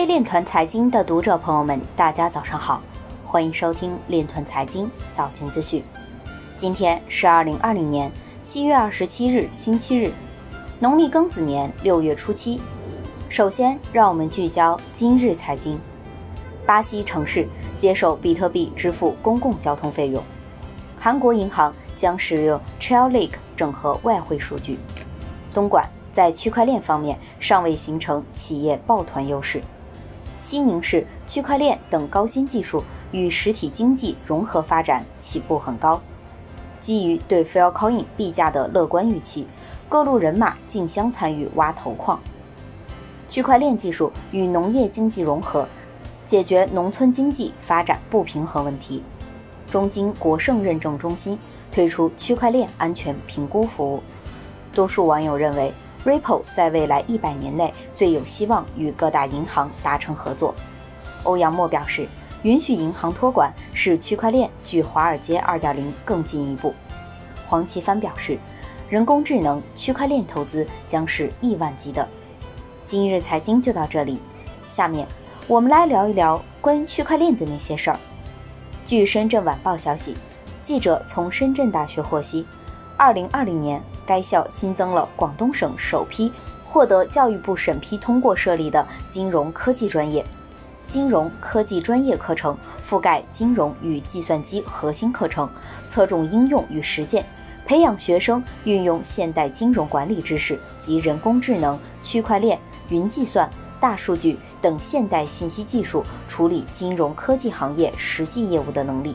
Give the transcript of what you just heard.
位链团财经的读者朋友们，大家早上好，欢迎收听链团财经早间资讯。今天是二零二零年七月二十七日，星期日，农历庚子年六月初七。首先，让我们聚焦今日财经。巴西城市接受比特币支付公共交通费用。韩国银行将使用 Chainlink 整合外汇数据。东莞在区块链方面尚未形成企业抱团优势。西宁市区块链等高新技术与实体经济融合发展起步很高。基于对 Filecoin 币价的乐观预期，各路人马竞相参与挖头矿。区块链技术与农业经济融合，解决农村经济发展不平衡问题。中金国盛认证中心推出区块链安全评估服务。多数网友认为，Ripple 在未来一百年内最有希望与各大银行达成合作。欧阳墨表示，允许银行托管使区块链距华尔街2.0更进一步。黄奇帆表示，人工智能区块链投资将是亿万级的。今日财经就到这里，下面我们来聊一聊关于区块链的那些事儿。据深圳晚报消息，记者从深圳大学获悉，2020年该校新增了广东省首批获得教育部审批通过设立的金融科技专业。金融科技专业课程覆盖金融与计算机核心课程，侧重应用与实践。培养学生运用现代金融管理知识及人工智能、区块链、云计算、大数据等现代信息技术处理金融科技行业实际业务的能力。